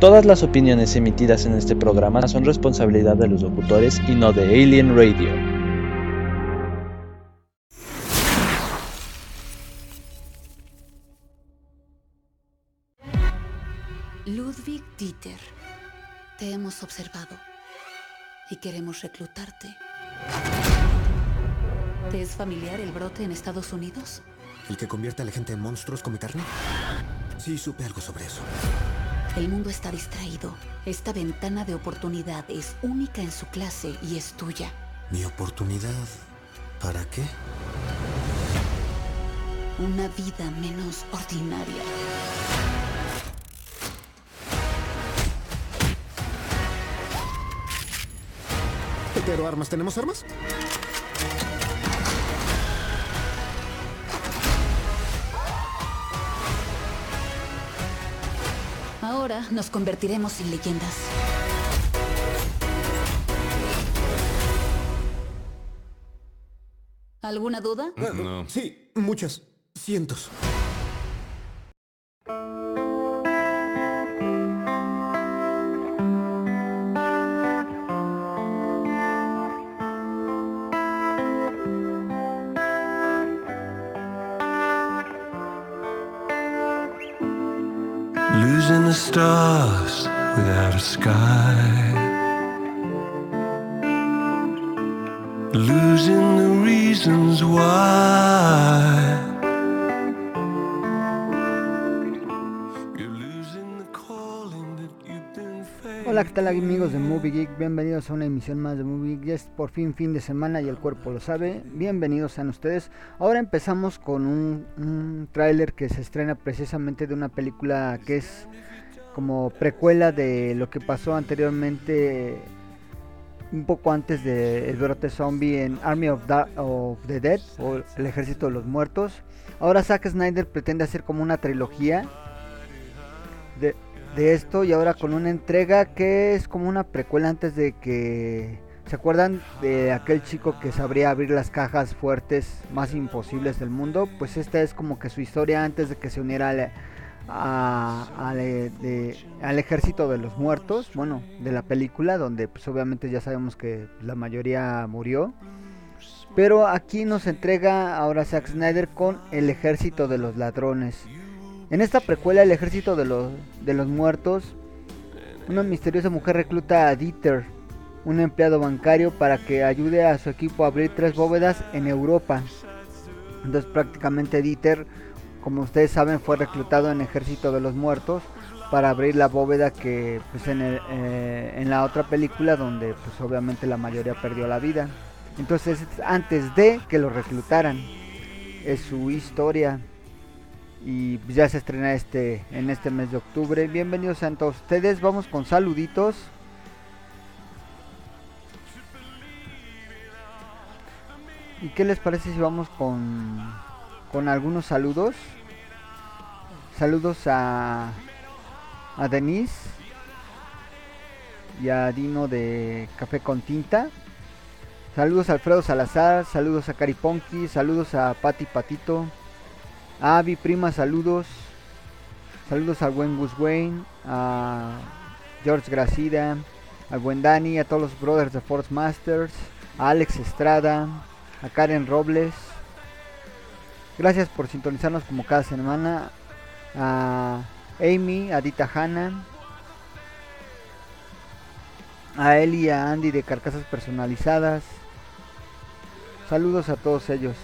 Todas las opiniones emitidas en este programa son responsabilidad de los locutores y no de Alien Radio. Ludwig Dieter, te hemos observado y queremos reclutarte. ¿Te es familiar el brote en Estados Unidos? ¿El que convierte a la gente en monstruos come carne? Sí, supe algo sobre eso. El mundo está distraído. Esta ventana de oportunidad es única en su clase y es tuya. ¿Mi oportunidad? ¿Para qué? Una vida menos ordinaria. Pero armas, ¿tenemos armas? Ahora nos convertiremos en leyendas. ¿Alguna duda? No. Sí, muchas. Cientos. Stars without a sky. Losing the reasons why. You're losing the calling that you've been Hola, ¿qué tal amigos de Movie Geek? Bienvenidos a una emisión más de Movie Geek. Ya es por fin fin de semana y el cuerpo lo sabe. Bienvenidos sean ustedes. Ahora empezamos con un, un tráiler que se estrena precisamente de una película que es como precuela de lo que pasó anteriormente un poco antes del brote zombie en Army of, Da- of the Dead o el ejército de los muertos. Ahora Zack Snyder pretende hacer como una trilogía de, de esto y ahora con una entrega que es como una precuela antes de que ¿se acuerdan de aquel chico que sabría abrir las cajas fuertes más imposibles del mundo? Pues esta es como que su historia antes de que se uniera al, a- al, eh, al ejército de los muertos, bueno, de la película donde pues obviamente ya sabemos que la mayoría murió. Pero aquí nos entrega ahora Zack Snyder con el ejército de los ladrones. En esta precuela, el ejército de los, de los muertos, una misteriosa mujer recluta a Dieter, un empleado bancario, para que ayude a su equipo a abrir tres bóvedas en Europa. Entonces prácticamente Dieter, como ustedes saben, fue reclutado en ejército de los muertos para abrir la bóveda que pues en, eh, en la otra película donde pues obviamente la mayoría perdió la vida. Entonces es antes de que lo reclutaran. Es su historia y ya se estrena este en este mes de octubre. Bienvenidos a todos ustedes. Vamos con saluditos. ¿Y qué les parece si vamos con con algunos saludos? Saludos a a Denise y a Dino de Café con Tinta. Saludos a Alfredo Salazar, saludos a Cariponki, saludos a Pati Patito, a Avi Prima, saludos. Saludos al buen Gus Wayne, a George Gracida, al buen Dani, a todos los brothers de Force Masters, a Alex Estrada, a Karen Robles. Gracias por sintonizarnos como cada semana. A Amy, a Dita Hanna, a Eli y a Andy de Carcasas Personalizadas. Saludos a todos ellos.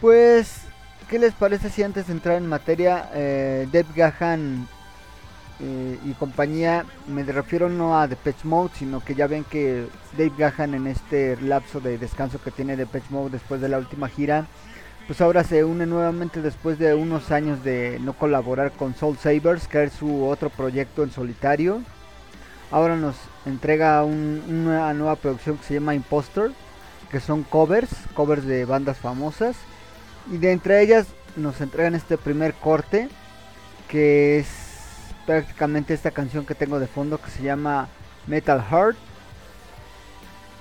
Pues, ¿qué les parece si antes de entrar en materia, eh, Dave Gahan eh, y compañía, me refiero no a Depeche Mode, sino que ya ven que Dave Gahan en este lapso de descanso que tiene Depeche Mode después de la última gira, pues ahora se une nuevamente después de unos años de no colaborar con Soul Sabers, que es su otro proyecto en solitario. Ahora nos entrega un- una nueva producción que se llama Imposter, que son covers, covers de bandas famosas. Y de entre ellas nos entregan este primer corte, que es prácticamente esta canción que tengo de fondo que se llama Metal Heart.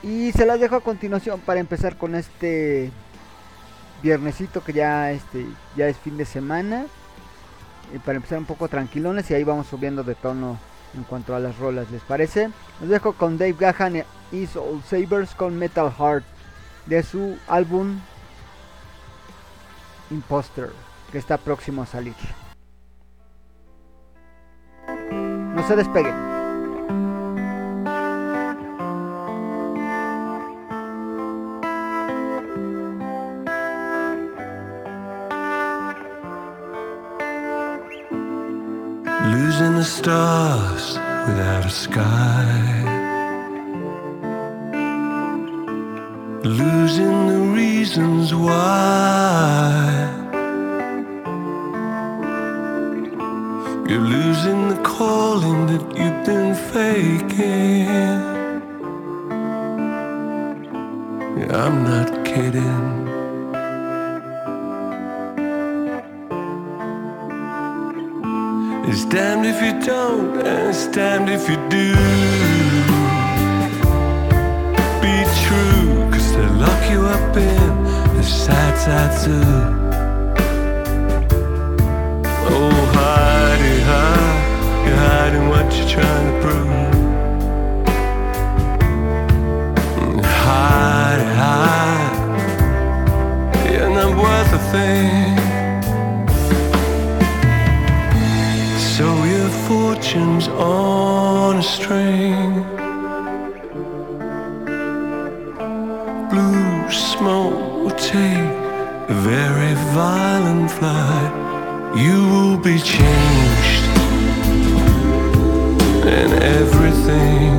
Y se las dejo a continuación para empezar con este viernesito que ya este ya es fin de semana y para empezar un poco tranquilones y ahí vamos subiendo de tono en cuanto a las rolas, ¿les parece? Los dejo con Dave Gahan y Soul Sabers con Metal Heart de su álbum Imposter que está próximo a salir. No se. Losing the stars without a sky. Losing the reasons why. You're losing the calling that you've been faking. Yeah, I'm not kidding. It's damned if you don't, and it's damned if you do. Be true, cause they lock you up in the sad side too. Oh, hide hide, you're hiding what you're trying to prove. Hide hide, you're not worth a thing. So your fortune's on a string. Blue smoke will a very violent flight. You will be changed everything.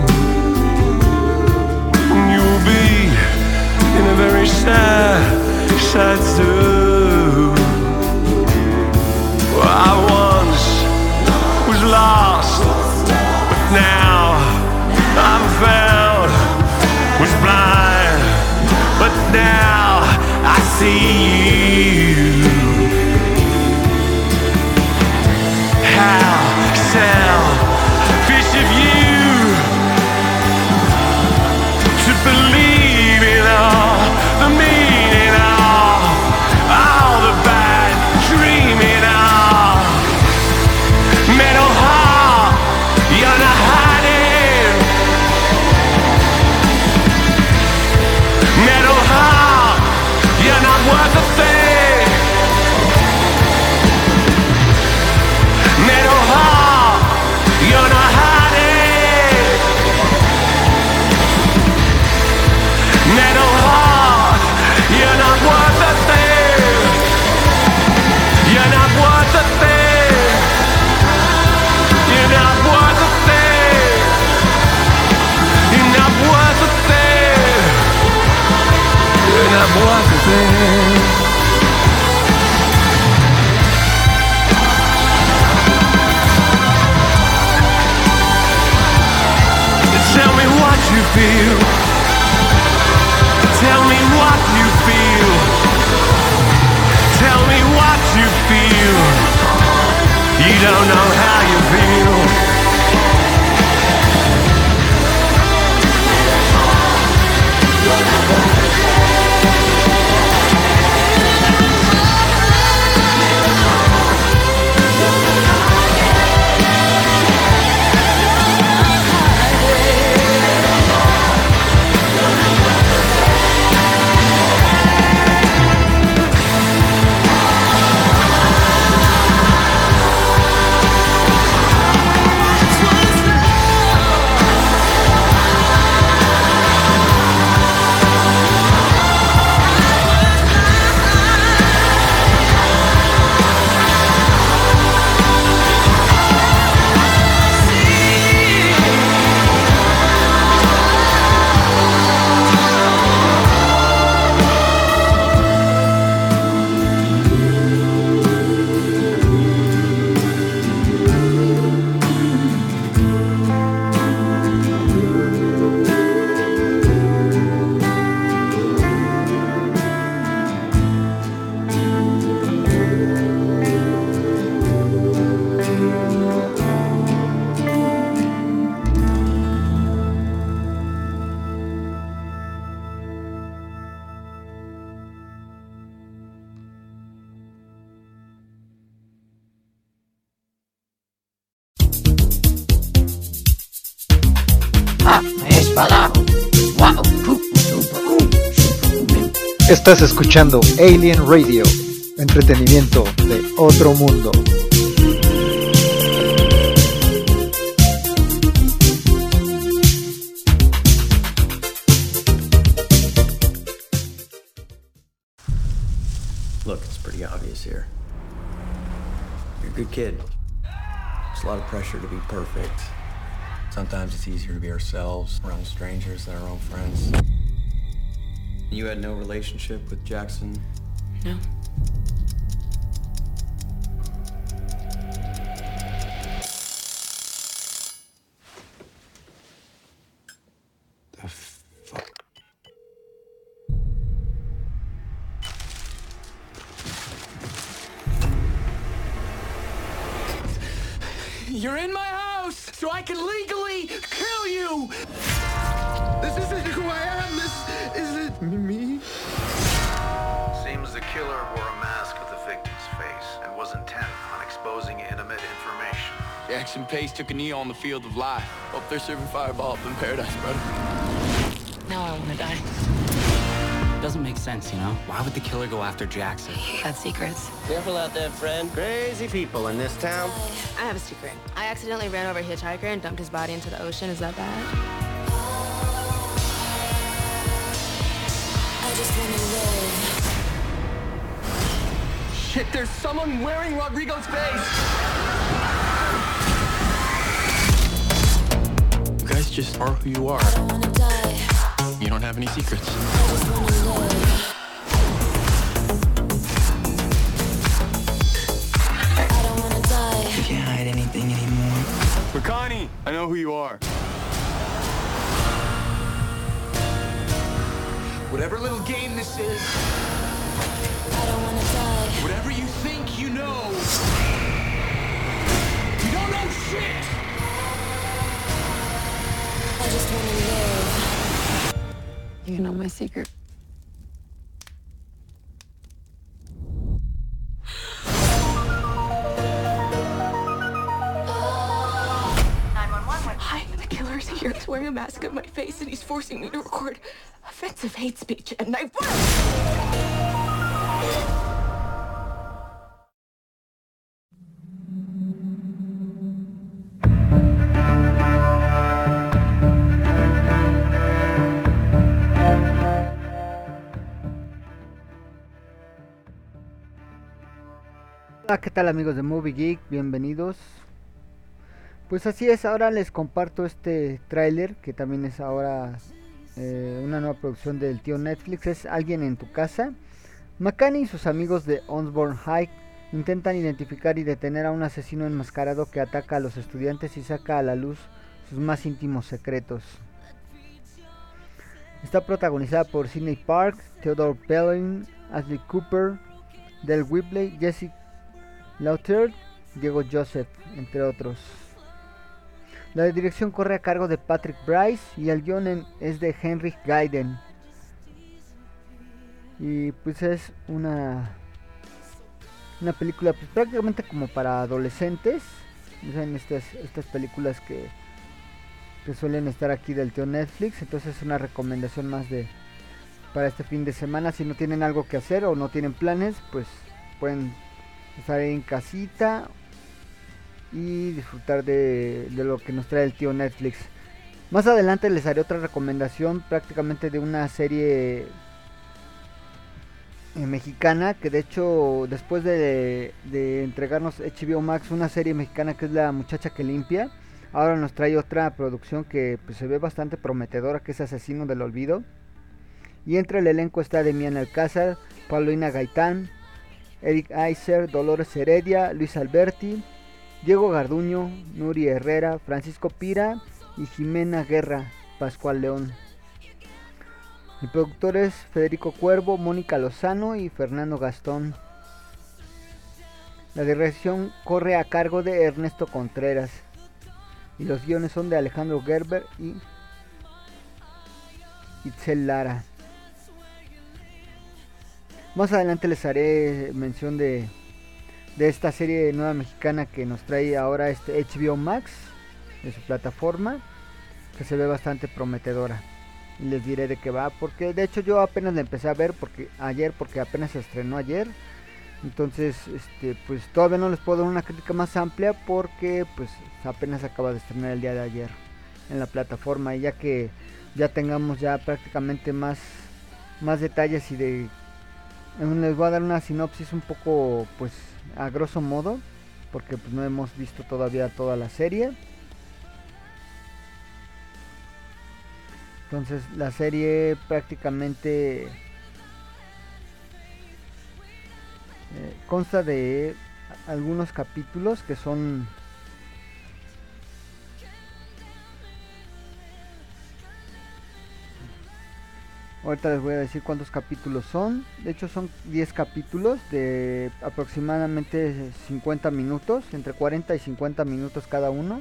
Don't know Estás escuchando Alien Radio, entretenimiento de otro mundo. Look, it's pretty obvious here. You're a good kid. There's a lot of pressure to be perfect. Sometimes it's easier to be ourselves around strangers than our own friends. You had no relationship with Jackson? No. Jackson Pace took a knee on the field of life. Hope they're serving fireball up in paradise, brother. Now I want to die. Doesn't make sense, you know? Why would the killer go after Jackson? Had secrets. Careful out there, friend. Crazy people in this town. I have a secret. I accidentally ran over a hitchhiker and dumped his body into the ocean. Is that bad? I just want to live. Shit, there's someone wearing Rodrigo's face! Just are who you are. You don't have any secrets. You can't hide anything anymore. Makani, I know who you are. Whatever little game this is, whatever you think you know, you don't know shit! I just want to live. You know my secret. Hi, the killer's here. He's wearing a mask on my face and he's forcing me to record offensive hate speech and I. Hola, ¿qué tal amigos de Movie Geek? Bienvenidos. Pues así es, ahora les comparto este tráiler que también es ahora eh, una nueva producción del tío Netflix. Es Alguien en tu casa. McCanny y sus amigos de Osborne High intentan identificar y detener a un asesino enmascarado que ataca a los estudiantes y saca a la luz sus más íntimos secretos. Está protagonizada por Sidney Park, Theodore Belling, Ashley Cooper, Del Whibley, Jesse Lauter, Diego Joseph, entre otros. La dirección corre a cargo de Patrick Bryce y el guion es de Henry Gaiden. Y pues es una una película pues, prácticamente como para adolescentes. Saben, estas, estas películas que, que suelen estar aquí del tío Netflix. Entonces es una recomendación más de para este fin de semana. Si no tienen algo que hacer o no tienen planes, pues pueden estar en casita y disfrutar de, lo que nos trae el tío Netflix. Más adelante les haré otra recomendación prácticamente de una serie eh, mexicana que de hecho después de, entregarnos HBO Max una serie mexicana que es La muchacha que limpia, ahora nos trae otra producción que pues, se ve bastante prometedora que es Asesino del Olvido. Y entre el elenco está Demian Alcázar, Paulina Gaitán, Eric Aiser, Dolores Heredia, Luis Alberti, Diego Garduño, Nuri Herrera, Francisco Pira y Jimena Guerra, Pascual León. El productor es Federico Cuervo, Mónica Lozano y Fernando Gastón. La dirección corre a cargo de Ernesto Contreras. Y los guiones son de Alejandro Gerber y Itzel Lara. Más adelante les haré mención de, de esta serie nueva mexicana que nos trae ahora este HBO Max de su plataforma. que se ve bastante prometedora. Les diré de qué va, porque de hecho yo apenas la empecé a ver porque ayer, porque apenas se estrenó ayer. Entonces, este, pues todavía no les puedo dar una crítica más amplia porque pues apenas acaba de estrenar el día de ayer en la plataforma y ya que ya tengamos ya prácticamente más más detalles y de les voy a dar una sinopsis un poco pues a grosso modo porque pues no hemos visto todavía toda la serie. Entonces la serie prácticamente Eh, consta de algunos capítulos que son Ahorita les voy a decir cuántos capítulos son. De hecho son 10 capítulos de aproximadamente 50 minutos, entre 40 y 50 minutos cada uno.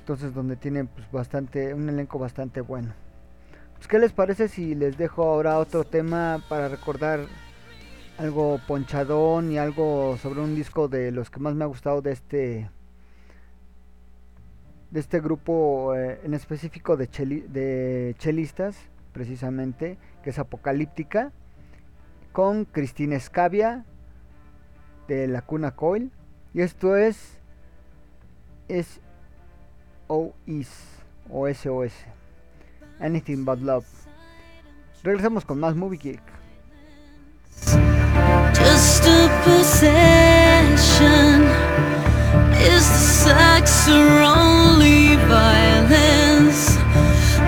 Entonces donde tienen pues bastante un elenco bastante bueno. Pues, ¿Qué les parece si les dejo ahora otro tema para recordar algo ponchadón y algo sobre un disco de los que más me ha gustado de este de este grupo eh, en específico de, de chelistas precisamente que es Apocalíptica con Cristina Escavia de la Cuna Coil y esto es es o is o SOS Anything But Love regresamos con más Movie Geek just a? Is the only violence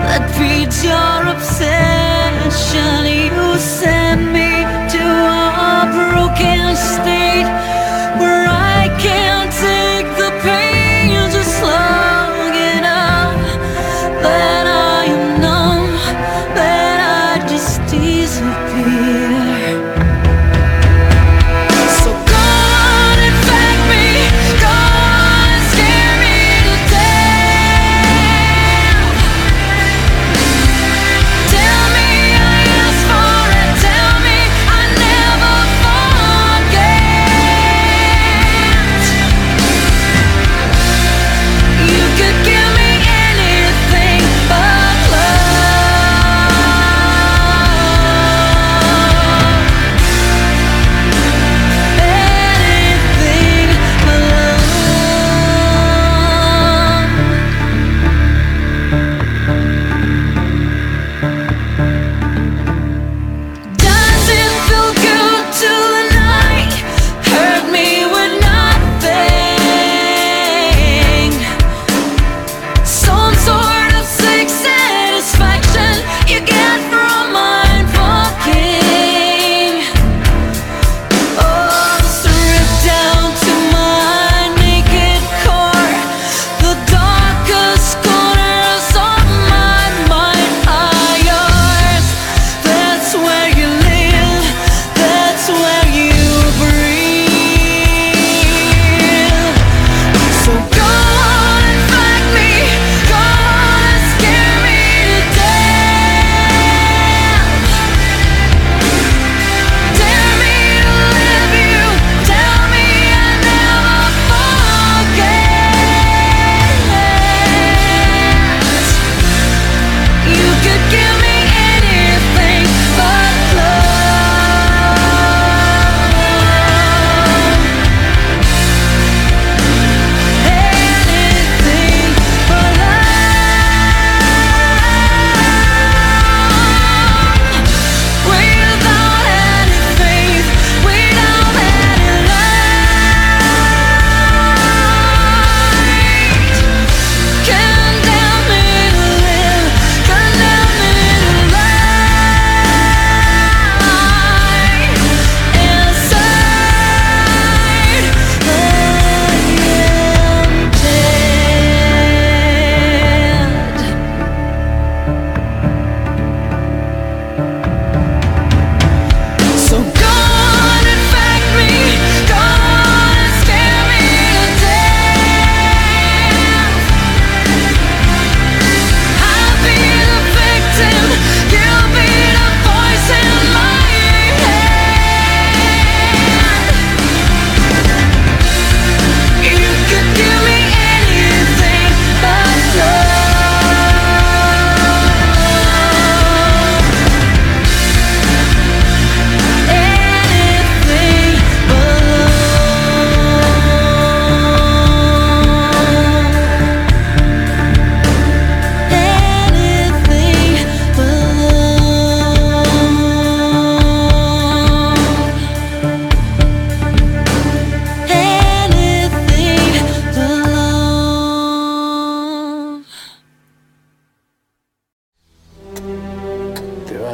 that feeds your obsession? You send me to a broken state where I can't take the pain just long enough that I am numb, that I just disappear.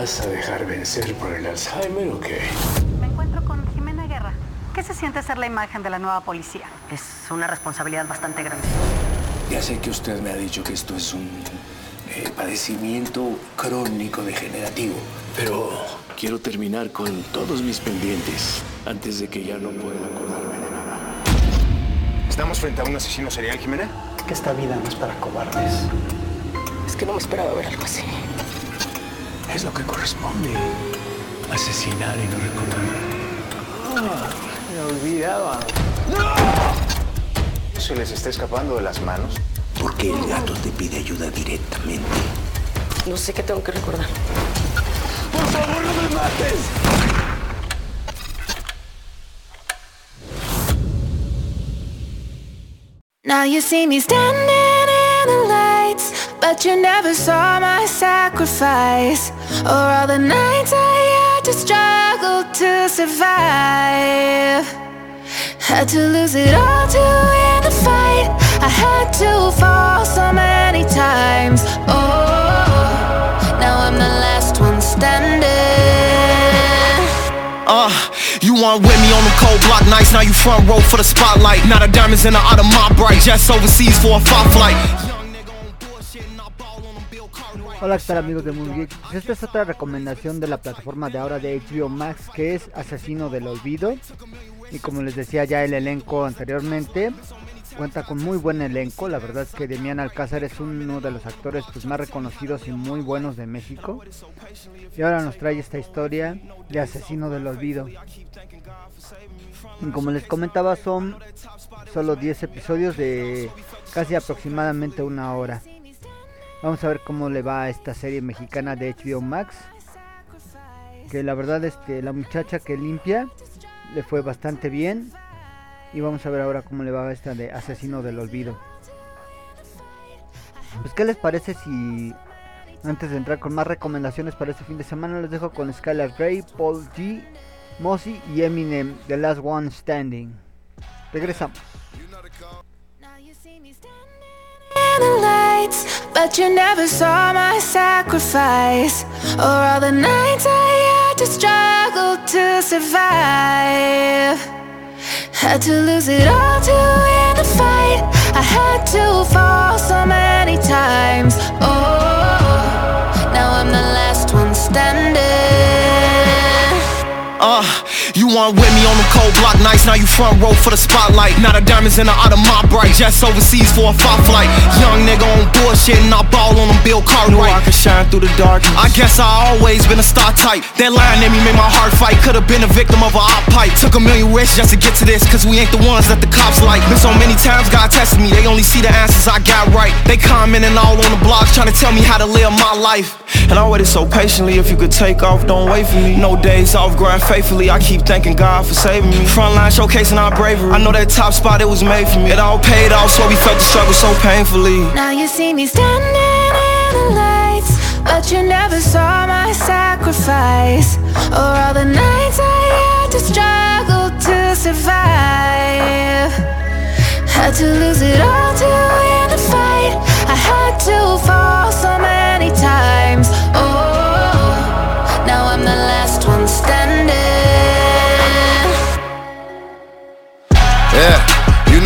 vas a dejar vencer por el Alzheimer o qué? Me encuentro con Jimena Guerra. ¿Qué se siente ser la imagen de la nueva policía? Es una responsabilidad bastante grande. Ya sé que usted me ha dicho que esto es un eh, padecimiento crónico degenerativo, pero quiero terminar con todos mis pendientes antes de que ya no pueda acordarme de nada. ¿Estamos frente a un asesino serial, Jimena? Que esta vida no es para cobardes. Es que no me esperaba ver algo así. Es lo que corresponde. Asesinar y no recordar. Ah, me olvidaba. ¿Se les está escapando de las manos? Porque el gato te pide ayuda directamente. No sé qué tengo que recordar. ¡Por favor, no me mates! Now you see me standing in the lights, but you never saw my sacrifice, or all the nights I had to struggle to survive. Had to lose it all to win the fight. I had to fall so many times. Oh, now I'm the last one standing. Uh, you weren't with me on them cold block nights, now you front row for the spotlight. Now the diamonds in the out of my bright, jets overseas for a fight flight. Hola, ¿qué tal amigos de Movie Geek? Esta es otra recomendación de la plataforma de ahora de HBO Max que es Asesino del Olvido. Y como les decía ya el elenco anteriormente, cuenta con muy buen elenco. La verdad es que Demian Alcázar es uno de los actores pues, más reconocidos y muy buenos de México. Y ahora nos trae esta historia de Asesino del Olvido. Y como les comentaba, son solo 10 episodios de casi aproximadamente una hora. Vamos a ver cómo le va a esta serie mexicana de HBO Max. Que la verdad es que la muchacha que limpia le fue bastante bien. Y vamos a ver ahora cómo le va a esta de Asesino del Olvido. Pues qué les parece si antes de entrar con más recomendaciones para este fin de semana les dejo con Skylar Grey, Paul G, Mossy y Eminem, The Last One Standing. Regresamos. In the lights, but you never saw my sacrifice, or all the nights I had to struggle to survive. Had to lose it all to win the fight. I had to fall so many times. Oh, now I'm the last one standing. Uh, you weren't with me on them cold block nights, now you front row for the spotlight. Now the diamonds in the out of my bright, jets overseas for a fight flight. Young nigga on bullshit and I ball on them Bill Cartwright. Know I can shine through the dark. I guess I always been a star type. That line in me made my heart fight. Could've been a victim of a op pipe. Took a million risks just to get to this, cause we ain't the ones that the cops like. Been so many times God tested me, they only see the answers I got right. They commenting all on the blogs trying to tell me how to live my life. And I waited so patiently, if you could take off, don't wait for me. No days off, grind faithfully. I keep thanking God for saving me. Frontline showcasing our bravery. I know that top spot, it was made for me. It all paid off, so we felt the struggle so painfully. Now you see me standing in the lights, but you never saw my sacrifice, or all the nights I had to struggle to survive. Had to lose it all to win the fight. I had to fall so many times. Oh, now I'm the last one standing.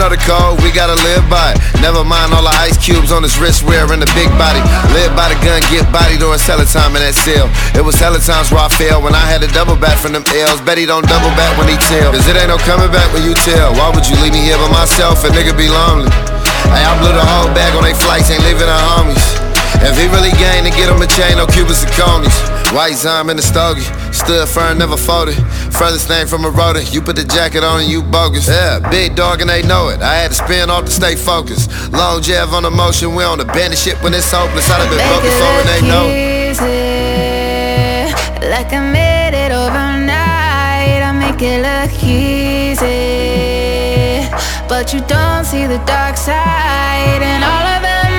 Know the code, we gotta live by it. Never mind all the ice cubes on his wrist wearing the big body. Live by the gun, get body during cellar time in that cell. It was hella times where I failed when I had to double back from them L's. Bet he don't double back when he tell. Cause it ain't no coming back when you tell. Why would you leave me here by myself? A nigga be lonely. Hey, I blew the whole bag on they flights, ain't leaving our homies. If he really gained to get him a chain, no Cubans and conies. White Zime in the stogie, stood firm, never folded. Furthest thing from a rotor, you put the jacket on and you bogus. Yeah, big dog and they know it. I had to spin off to stay focused. Long jab on the motion, we on the bandit shit when it's hopeless. I'd have been focused on and they know it. easy, like I made it overnight. I make it look easy, but you don't see the dark side and all of the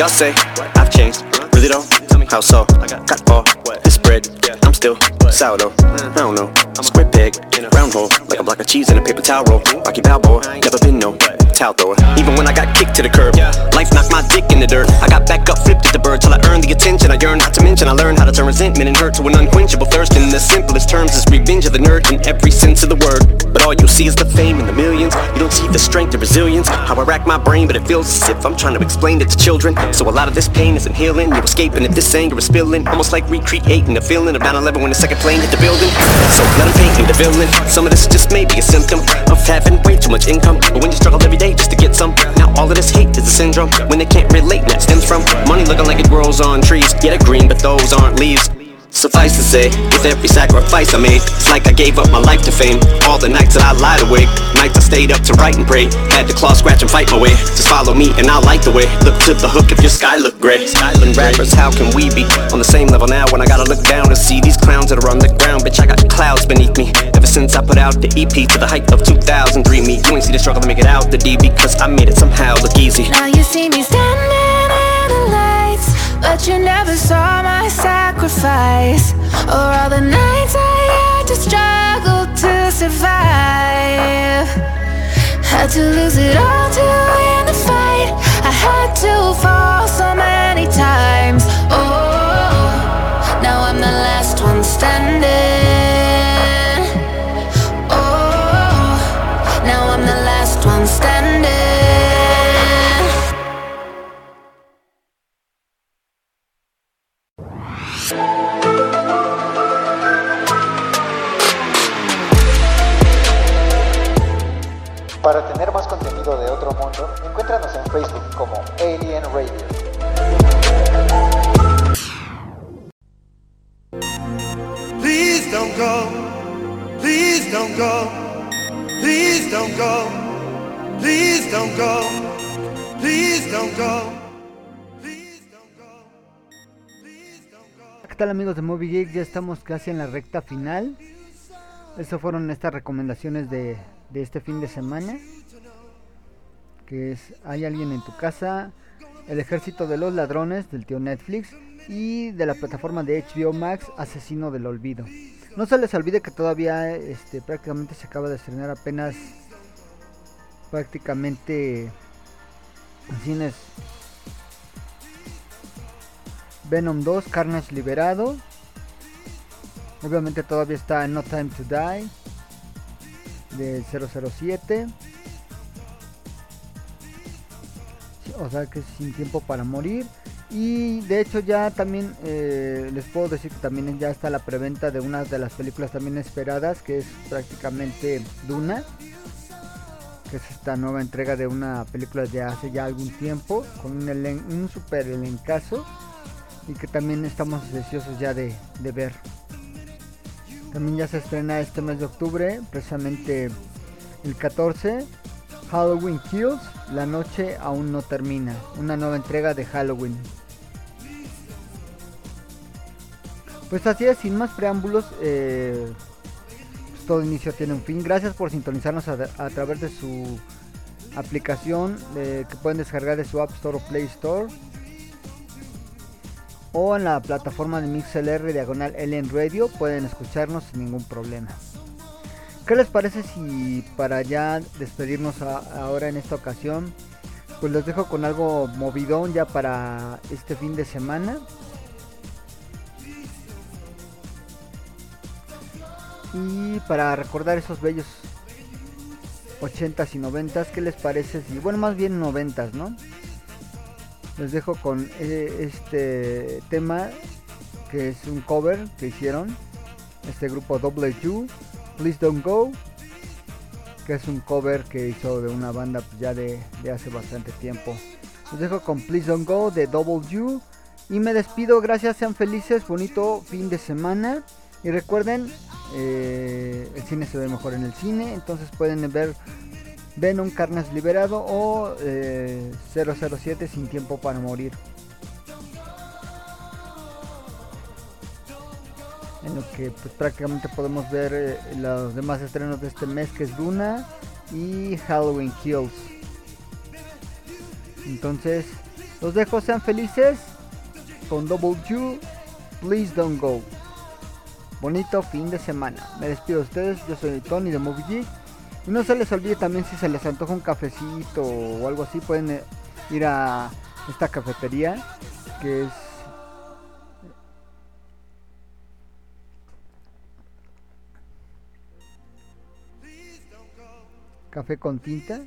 Y'all say I've changed, really though? How so? I Got all this bread, I'm still sourdough. I don't know, I'm square peg, round hole, like a block of cheese in a paper towel roll. Rocky Balboa, never been no towel thrower. Even when I got kicked to the curb, life knocked my dick in the dirt. I got back up, flipped at the bird till I earned the attention I yearn. Not to mention, I learned how to turn resentment and hurt to an unquenchable thirst. In the simplest terms, is revenge of the nerd in every sense of the word. But all you see is the fame and the millions. You don't see the strength and resilience. How I rack my brain, but it feels as if I'm trying to explain it to children. So a lot of this pain isn't healing. You're escaping if this anger is spilling. Almost like recreating the feeling of 9-11 when the second plane hit the building. So let them paint me the villain. Some of this just may be a symptom of having way too much income. But when you struggle every day just to get some, now all of this hate is a syndrome. When they can't relate, that stems from money looking like it grows on trees. Yeah, they're green, but those aren't leaves. Suffice to say, with every sacrifice I made, it's like I gave up my life to fame. All the nights that I lied awake, nights I stayed up to write and pray. Had to claw, scratch, and fight my way. Just follow me and I'll light the way. Look to the hook if your sky look gray. Skyland rappers, how can we be on the same level now when I gotta look down to see these clowns that are on the ground? Bitch, I got clouds beneath me. Ever since I put out the EP to the height of 2003, me, you ain't see the struggle to make it out the D because I made it somehow look easy. Now you see me standing but you never saw my sacrifice. Or all the nights I had to struggle to survive. Had to lose it all to win the fight. I had to fall so many times. Para tener más contenido de otro mundo, encuéntranos en Facebook como Alien Radio. Please don't go. Please don't go. Please don't go. Please don't go. Please don't go. ¿Qué tal amigos de Movie Geek? Ya estamos casi en la recta final. Estas fueron estas recomendaciones de, de este fin de semana. Que es Hay alguien en tu casa, El ejército de los ladrones del tío Netflix y de la plataforma de HBO Max Asesino del Olvido. No se les olvide que todavía este, prácticamente se acaba de estrenar apenas prácticamente en cines Venom 2, Carnage liberado. Obviamente todavía está No Time to Die de 007. O sea que es sin tiempo para morir. Y de hecho ya también eh, les puedo decir que también ya está la preventa de una de las películas también esperadas, que es prácticamente Duna. Que es esta nueva entrega de una película de hace ya algún tiempo, con un, elen un super elencazo. Y que también estamos deseosos ya de ver. También ya se estrena este mes de octubre, precisamente el 14, Halloween Kills, La noche aún no termina, una nueva entrega de Halloween. Pues así es, sin más preámbulos, eh, pues todo inicio tiene un fin. Gracias por sintonizarnos a, través de su aplicación eh, que pueden descargar de su App Store o Play Store o en la plataforma de MixLR diagonal Alien Radio pueden escucharnos sin ningún problema. ¿Qué les parece si para ya despedirnos ahora en esta ocasión, pues les dejo con algo movidón ya para este fin de semana? Y para recordar esos bellos 80s y 90s, ¿qué les parece si, bueno, más bien 90s, ¿no? Les dejo con eh, este tema que es un cover que hicieron este grupo W, Please Don't Go, que es un cover que hizo de una banda ya de, de hace bastante tiempo. Les dejo con Please Don't Go de W y me despido, gracias, sean felices, bonito fin de semana y recuerden, eh, el cine se ve mejor en el cine, entonces pueden ver Venom Carnage Liberado o eh, 007 Sin Tiempo para Morir. En lo que pues, prácticamente podemos ver eh, los demás estrenos de este mes que es Duna y Halloween Kills. Entonces, los dejo, sean felices con Double U, Please Don't Go. Bonito fin de semana. Me despido de ustedes, yo soy Tony de Movie Geek No se les olvide también si se les antoja un cafecito o algo así, pueden eh, ir a esta cafetería que es Café con tinta,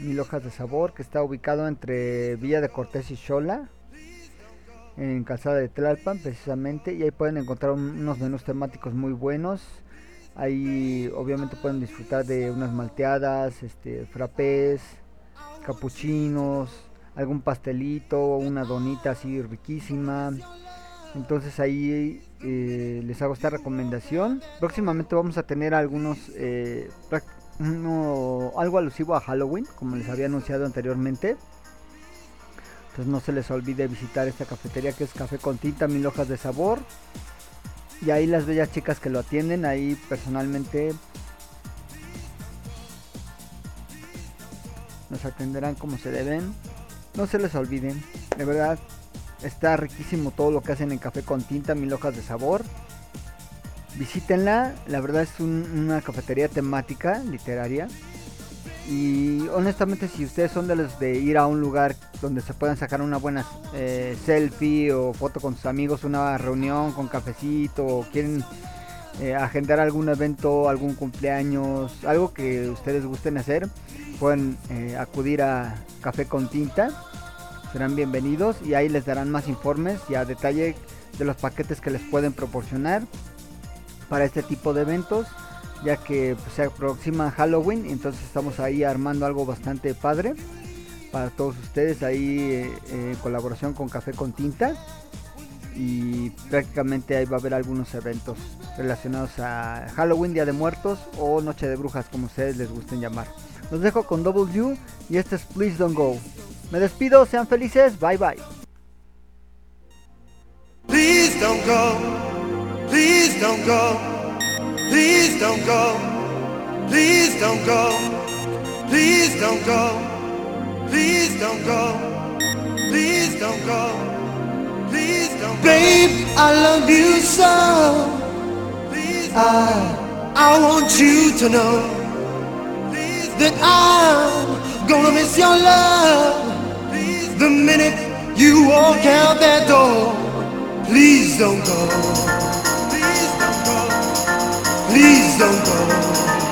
mil hojas de sabor, que está ubicado entre Villa de Cortés y Xola, en Calzada de Tlalpan precisamente, y ahí pueden encontrar un- unos menús temáticos muy buenos. Ahí obviamente pueden disfrutar de unas malteadas, este, frappés, capuchinos, algún pastelito, una donita así riquísima. Entonces ahí eh, les hago esta recomendación. Próximamente vamos a tener algunos eh, algo alusivo a Halloween, como les había anunciado anteriormente. Entonces no se les olvide visitar esta cafetería que es Café con Tinta, mil hojas de sabor. Y ahí las bellas chicas que lo atienden, ahí personalmente nos atenderán como se deben. No se les olviden, de verdad, está riquísimo todo lo que hacen en Café con Tinta, mil hojas de sabor. Visítenla, la verdad es un- una cafetería temática, literaria. Y honestamente si ustedes son de los de ir a un lugar donde se puedan sacar una buena eh, selfie o foto con sus amigos, una reunión con cafecito, o quieren eh, agendar algún evento, algún cumpleaños, algo que ustedes gusten hacer, pueden eh, acudir a Café con Tinta, serán bienvenidos y ahí les darán más informes y a detalle de los paquetes que les pueden proporcionar para este tipo de eventos ya que pues, se aproxima Halloween entonces estamos ahí armando algo bastante padre para todos ustedes ahí eh, en colaboración con Café con Tinta y prácticamente ahí va a haber algunos eventos relacionados a Halloween, Día de Muertos o Noche de Brujas como ustedes les gusten llamar. Los dejo con W y este es Please Don't Go. Me despido, sean felices, bye bye. Please don't go. Please don't go. Please don't go. Please don't go. Please don't go. Please don't go. Please don't go. Please don't go. Babe, I love you so. I, I want you to know that I'm gonna miss your love the minute you walk out that door. Please don't go don't go.